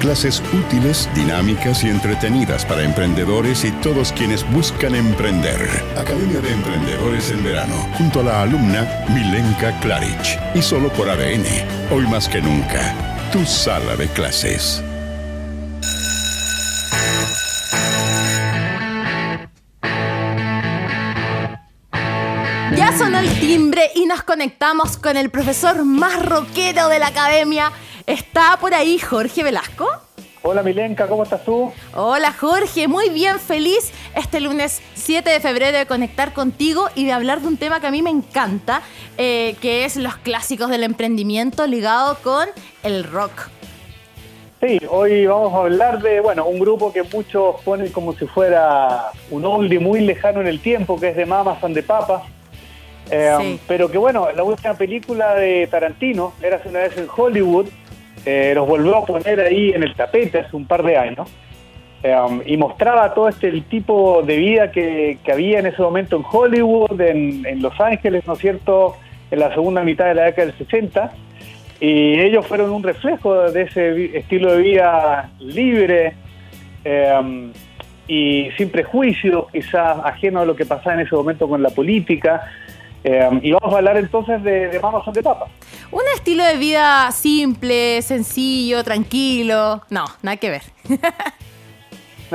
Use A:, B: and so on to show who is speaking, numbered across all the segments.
A: Clases útiles, dinámicas y entretenidas para emprendedores y todos quienes buscan emprender. Academia de Emprendedores en Verano, junto a la alumna Milenka Klaric. Y solo por ADN, hoy más que nunca, tu sala de clases.
B: Ya sonó el timbre y nos conectamos con el profesor más rockero de la academia. ¿Está por ahí Jorge Velasco?
C: Hola Milenka, ¿cómo estás tú?
B: Hola Jorge, muy bien, feliz este lunes 7 de febrero de conectar contigo y de hablar de un tema que a mí me encanta, eh, que es los clásicos del emprendimiento ligado con el rock.
C: Sí, hoy vamos a hablar de, bueno, un grupo que muchos ponen como si fuera un oldie muy lejano en el tiempo, que es de Mamas and the Papas. Eh,
B: Sí.
C: Pero que bueno, la última película de Tarantino, era hace una vez en Hollywood, eh, los volvió a poner ahí en el tapete hace un par de años. eh, y mostraba todo este el tipo de vida que, había en ese momento en Hollywood, en, Los Ángeles, ¿no es cierto?, en la segunda mitad de la década del 60. Y ellos fueron un reflejo de ese estilo de vida libre eh, y sin prejuicios, quizás ajeno a lo que pasaba en ese momento con la política. Eh, y vamos a hablar entonces de, de son de Papa.
B: Un estilo de vida simple, sencillo, tranquilo. No, nada que ver.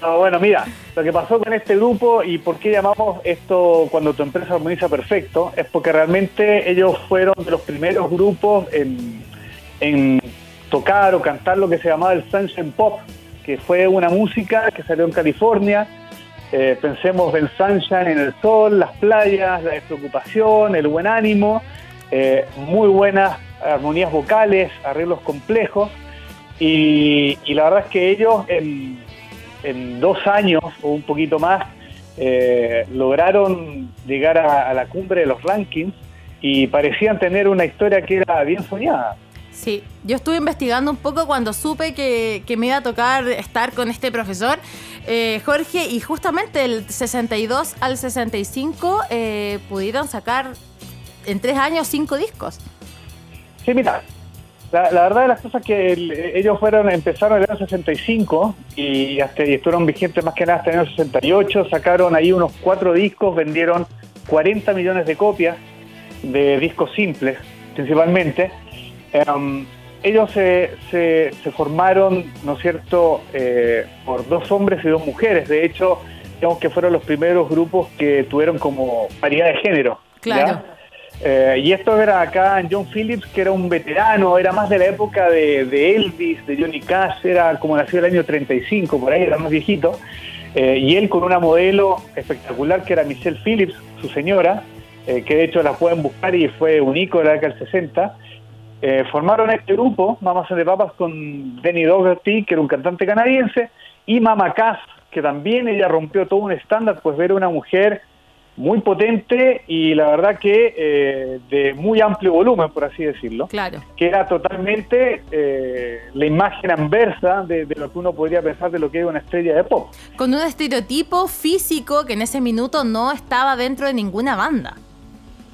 C: No, bueno, mira, lo que pasó con este grupo y por qué llamamos esto cuando tu empresa armoniza perfecto es porque realmente ellos fueron de los primeros grupos en, en tocar o cantar lo que se llamaba el Sunshine Pop, que fue una música que salió en California. Eh, pensemos en Sunshine, en el sol, las playas, la despreocupación, el buen ánimo, eh, muy buenas armonías vocales, arreglos complejos. Y, la verdad es que ellos en, dos años o un poquito más eh, lograron llegar a, la cumbre de los rankings y parecían tener una historia que era bien soñada.
B: Sí, yo estuve investigando un poco cuando supe que me iba a tocar estar con este profesor, eh, Jorge, y justamente del 62 al 65 eh, pudieron sacar en tres años cinco discos.
C: Sí, mira, la, verdad de las cosas que el- ellos fueron, empezaron en el año 65 y, hasta, y estuvieron vigentes más que nada hasta el año 68, sacaron ahí unos cuatro discos, vendieron 40 millones de copias de discos simples, principalmente. Em, ellos se, se- se formaron, ¿no es cierto?, eh, por dos hombres y dos mujeres. De hecho, digamos que fueron los primeros grupos que tuvieron como paridad de género.
B: Claro.
C: Eh, y esto era acá en John Phillips, que era un veterano, era más de la época de, de Elvis, de Johnny Cash, era como nació el año 35, por ahí era más viejito. Eh, y él con una modelo espectacular que era Michelle Phillips, su señora, que de hecho la pueden buscar y fue un ícono de la década del 60. Eh, formaron este grupo, Mamas the Papas, con Denny Dougherty, que era un cantante canadiense, y Mama Cass, que también ella rompió todo un estándar, pues ver una mujer muy potente y la verdad que eh, de muy amplio volumen, por así decirlo,
B: Claro.
C: que era totalmente eh, la imagen anversa de, de lo que uno podría pensar de lo que es una estrella de pop.
B: Con un estereotipo físico que en ese minuto no estaba dentro de ninguna banda.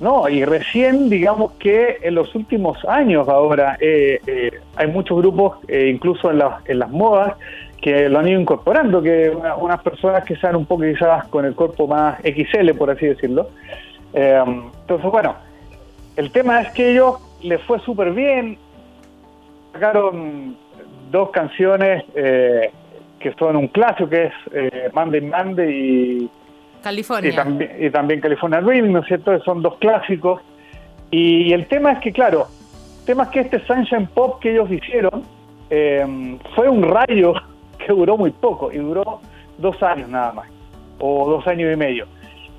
C: No, y recién, digamos que en los últimos años ahora eh, eh, hay muchos grupos, eh, incluso en las, en las modas, que lo han ido incorporando, que una- unas personas que sean un poco quizás con el cuerpo más XL, por así decirlo. Entonces, bueno, el tema es que ellos les fue súper bien, sacaron dos canciones que son un clásico, que es eh, Monday Monday y
B: California.
C: y también, y también California Dreaming, ¿no es cierto? Son dos clásicos. Y el tema es que, claro, el tema es que este Sunshine Pop que ellos hicieron eh, fue un rayo que duró muy poco, y duró dos años nada más, o dos años y medio.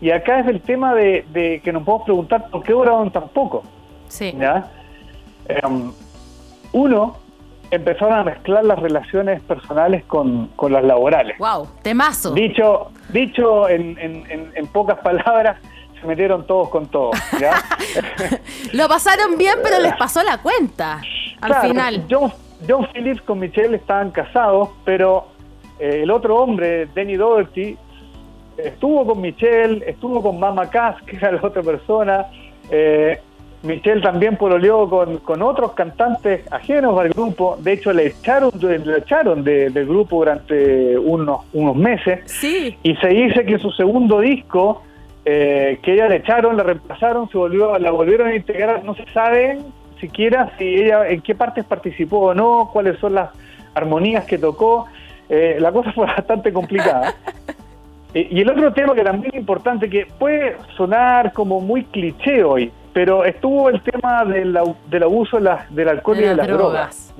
C: Y acá es el tema de, de que nos podemos preguntar por qué duraron tan poco.
B: Sí.
C: ¿ya? Em, uno, empezaron a mezclar las relaciones personales con, las laborales.
B: ¡Wow! Temazo.
C: Dicho, dicho en, en, pocas palabras, se metieron todos con todos.
B: Lo pasaron bien, pero les pasó la cuenta al final.
C: John, John Phillips con Michelle estaban casados, pero eh, el otro hombre, Danny Doherty, estuvo con Michelle, estuvo con Mama Cass, que era la otra persona. Eh, Michelle también pololeó con, con otros cantantes ajenos al grupo. De hecho, le echaron, le echaron del grupo durante unos, unos meses.
B: Sí.
C: Y se dice que su segundo disco, eh, que ella le echaron, la reemplazaron, se volvió, la volvieron a integrar. No se sabe siquiera si ella, en qué partes participó o no, cuáles son las armonías que tocó. Eh, la cosa fue bastante complicada. y el otro tema que también es importante, que puede sonar como muy cliché hoy, pero estuvo el tema del, del abuso de del alcohol y de las drogas,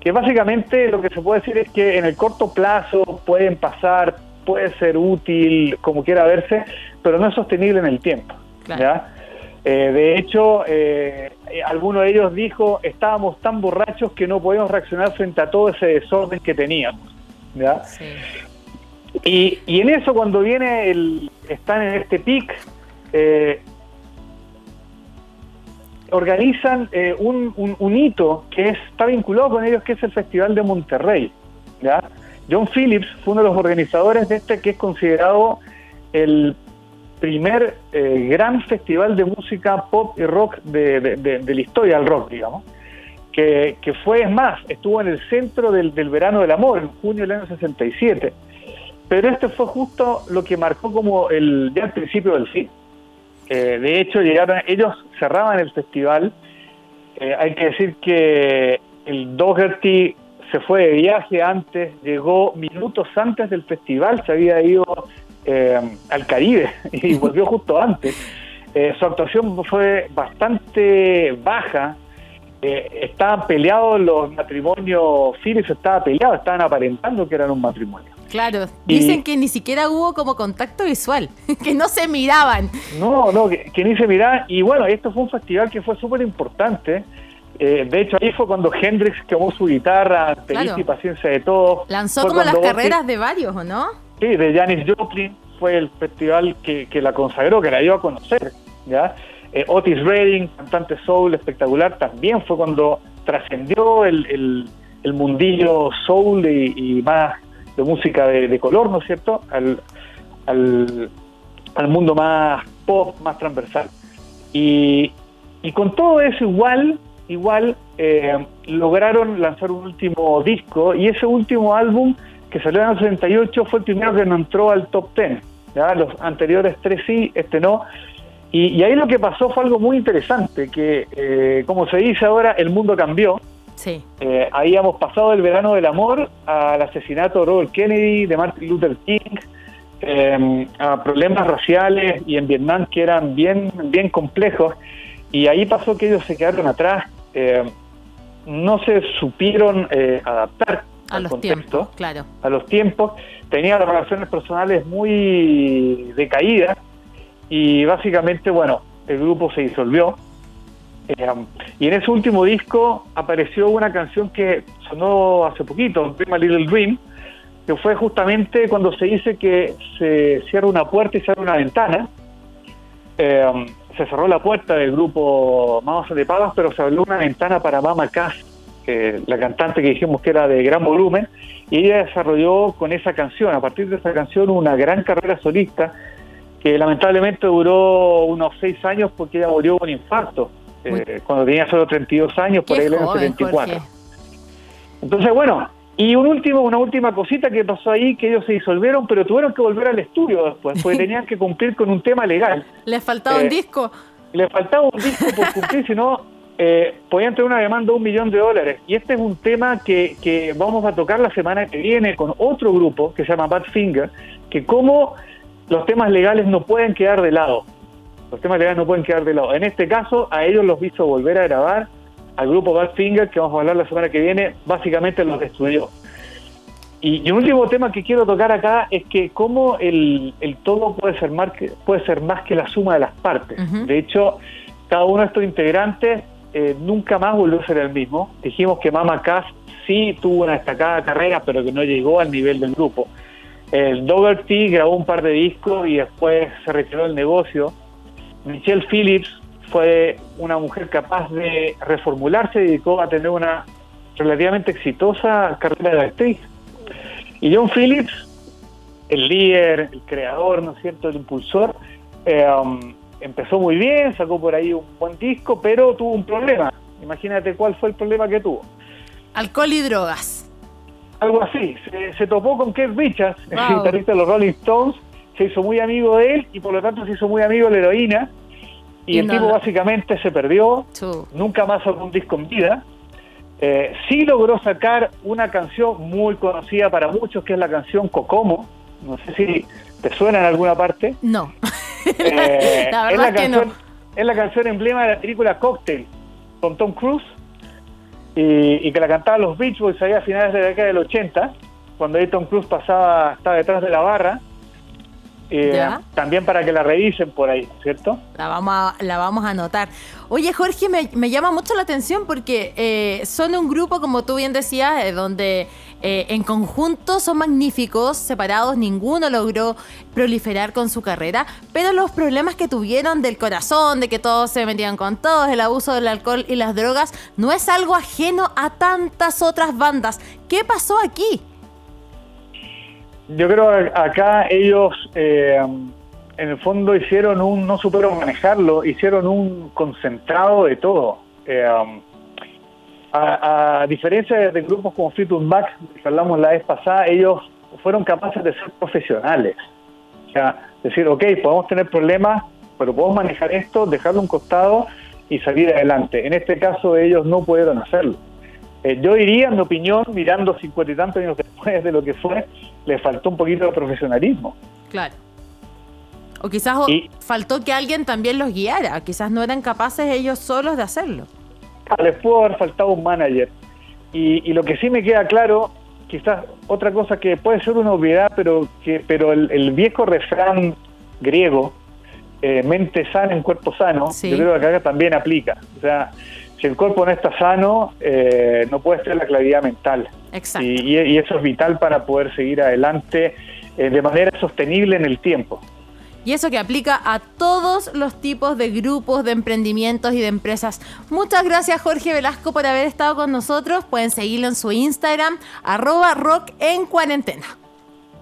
C: que básicamente lo que se puede decir es que en el corto plazo pueden pasar, puede ser útil, como quiera verse, pero no es sostenible en el tiempo. Eh, de hecho, eh, alguno de ellos dijo, estábamos tan borrachos que no podíamos reaccionar frente a todo ese desorden que teníamos. Y, y, en eso cuando viene el, están en este pic, eh, organizan eh, un, un, hito que está vinculado con ellos, que es el Festival de Monterrey. John Phillips fue uno de los organizadores de este, que es considerado el primer eh, gran festival de música pop y rock de, la historia del rock, digamos. Que, que, fue, es más, estuvo en el centro del, del verano del amor, en junio del año 67. Pero este fue justo lo que marcó como el, ya el principio del fin. Eh, de hecho, llegaron, ellos cerraban el festival. Eh, hay que decir que el Doherty se fue de viaje antes, llegó minutos antes del festival, se había ido eh, al Caribe y volvió justo antes. su actuación fue bastante baja. estaban peleados los matrimonios, Phillips estaba peleado, estaban aparentando que eran un matrimonio.
B: Claro, dicen que ni siquiera hubo como contacto visual, que no se miraban.
C: No, no, que, ni se miraban. Y bueno, esto fue un festival que fue súper importante. Eh, de hecho, ahí fue cuando Hendrix quemó su guitarra, feliz y paciencia de todos.
B: Lanzó como las carreras de varios, ¿o no?
C: Sí, de Janis Joplin fue el festival que, la consagró, que la dio a conocer. ¿ya? Eh, Otis Redding, cantante soul espectacular, también fue cuando trascendió el, el, mundillo soul y más de música de, color, ¿no es cierto?, al, al, mundo más pop, más transversal. Y, y con todo eso igual, igual eh, lograron lanzar un último disco y ese último álbum que salió en el 68 fue el primero que no entró al top 10. ¿ya? Los anteriores tres sí, este no. Y, ahí lo que pasó fue algo muy interesante, que eh, como se dice ahora, el mundo cambió
B: Sí.
C: Eh, ahí hemos pasado del verano del amor al asesinato de Robert Kennedy, de Martin Luther King, em, a problemas raciales y en Vietnam que eran bien, bien complejos. Y ahí pasó que ellos se quedaron atrás, em, no se supieron eh, adaptar
B: a los tiempos, claro.
C: A los tiempos, tenían relaciones personales muy decaídas y básicamente, bueno, el grupo se disolvió eh, y en ese último disco apareció una canción que sonó hace poquito, Dream a Little Dream, que fue justamente cuando se dice que se cierra una puerta y se abre una ventana. Eh, se cerró la puerta del grupo Mamas de Pagas, pero se abrió una ventana para Mama Cass, la cantante que dijimos que era de gran volumen, y ella desarrolló con esa canción, a partir de esa canción, una gran carrera solista que lamentablemente duró unos seis años porque ella murió con infarto. Eh, cuando tenía solo 32 años, por ahí en el 74. Entonces, bueno, y un último, una última cosita que pasó ahí, que ellos se disolvieron, pero tuvieron que volver al estudio después, porque tenían que cumplir con un tema legal.
B: ¿Les faltaba un eh, disco?
C: Les faltaba un disco por cumplir, si no, eh, podían tener una demanda de un millón de dólares. Y este es un tema que, que vamos a tocar la semana que viene con otro grupo que se llama Badfinger, que como los temas legales no pueden quedar de lado. Los temas legales no pueden quedar de lado. En este caso, a ellos los hizo volver a grabar. Al grupo Badfinger, que vamos a hablar la semana que viene, básicamente los destruyó. Y, un último tema que quiero tocar acá es que cómo el, todo puede ser, más que, puede ser más que la suma de las partes. De hecho, cada uno de estos integrantes eh, nunca más volvió a ser el mismo. Dijimos que Mama Cass sí tuvo una destacada carrera, pero que no llegó al nivel del grupo. El Dougherty grabó un par de discos y después se retiró del negocio. Michelle Phillips fue una mujer capaz de reformularse y dedicó a tener una relativamente exitosa carrera de actriz. Y John Phillips, el líder, el creador, ¿no es cierto?, el impulsor, eh, um, empezó muy bien, sacó por ahí un buen disco, pero tuvo un problema. Imagínate cuál fue el problema que tuvo.
B: Alcohol y drogas.
C: Algo así. Se, topó con Keith Richards, el guitarrista de los Rolling Stones, se hizo muy amigo de él y por lo tanto se hizo muy amigo de la heroína. Y, el tipo básicamente se perdió, nunca más sacó un disco en vida. Eh, sí logró sacar una canción muy conocida para muchos, que es la canción Cocomo. No sé si te suena en alguna parte.
B: No.
C: Eh, la verdad es la canción, Es la canción emblema de la película Cocktail con Tom Cruise y, que la cantaban los Beach Boys ahí a finales de la década del 80, cuando ahí Tom Cruise pasaba, estaba detrás de la barra. Eh, también para que la revisen por ahí, ¿cierto?
B: La vamos a, la vamos a anotar. Oye, Jorge, me, llama mucho la atención porque eh, son un grupo, como tú bien decías, eh, donde eh, en conjunto son magníficos, separados ninguno logró proliferar con su carrera, pero los problemas que tuvieron del corazón, de que todos se metían con todos, el abuso del alcohol y las drogas, no es algo ajeno a tantas otras bandas. ¿Qué pasó aquí?
C: Yo creo que acá ellos en el fondo hicieron un, no supieron manejarlo, hicieron un concentrado de todo. Eh, um, a, diferencia de grupos como Fleetwood Mac, que hablamos la vez pasada, ellos fueron capaces de ser profesionales. O sea, decir, ok, podemos tener problemas, pero podemos manejar esto, dejarlo a un costado y salir adelante. En este caso ellos no pudieron hacerlo. Eh, yo diría, en mi opinión, mirando cincuenta y tantos años después de lo que fue, le faltó un poquito de profesionalismo.
B: Claro. O quizás faltó que alguien también los guiara, quizás no eran capaces ellos solos de hacerlo.
C: Les pudo haber faltado un manager. Y, lo que sí me queda claro, quizás otra cosa que puede ser una obviedad, pero que pero el, viejo refrán griego, eh, mente sana en cuerpo sano, yo creo que acá también aplica. O sea, si el cuerpo no está sano, eh, no puede ser la claridad mental.
B: Exacto.
C: Y, eso es vital para poder seguir adelante eh, de manera sostenible en el tiempo.
B: Y eso que aplica a todos los tipos de grupos, de emprendimientos y de empresas. Muchas gracias Jorge Velasco por haber estado con nosotros. Pueden seguirlo en su Instagram, arroba rock en cuarentena.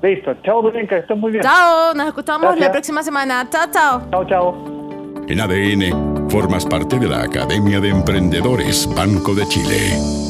C: Listo. Chao, Dominka, que muy bien.
B: Chao, nos escuchamos la próxima semana. Chao, chao.
C: Chao, chao.
A: En ADN, formas parte de la Academia de Emprendedores Banco de Chile.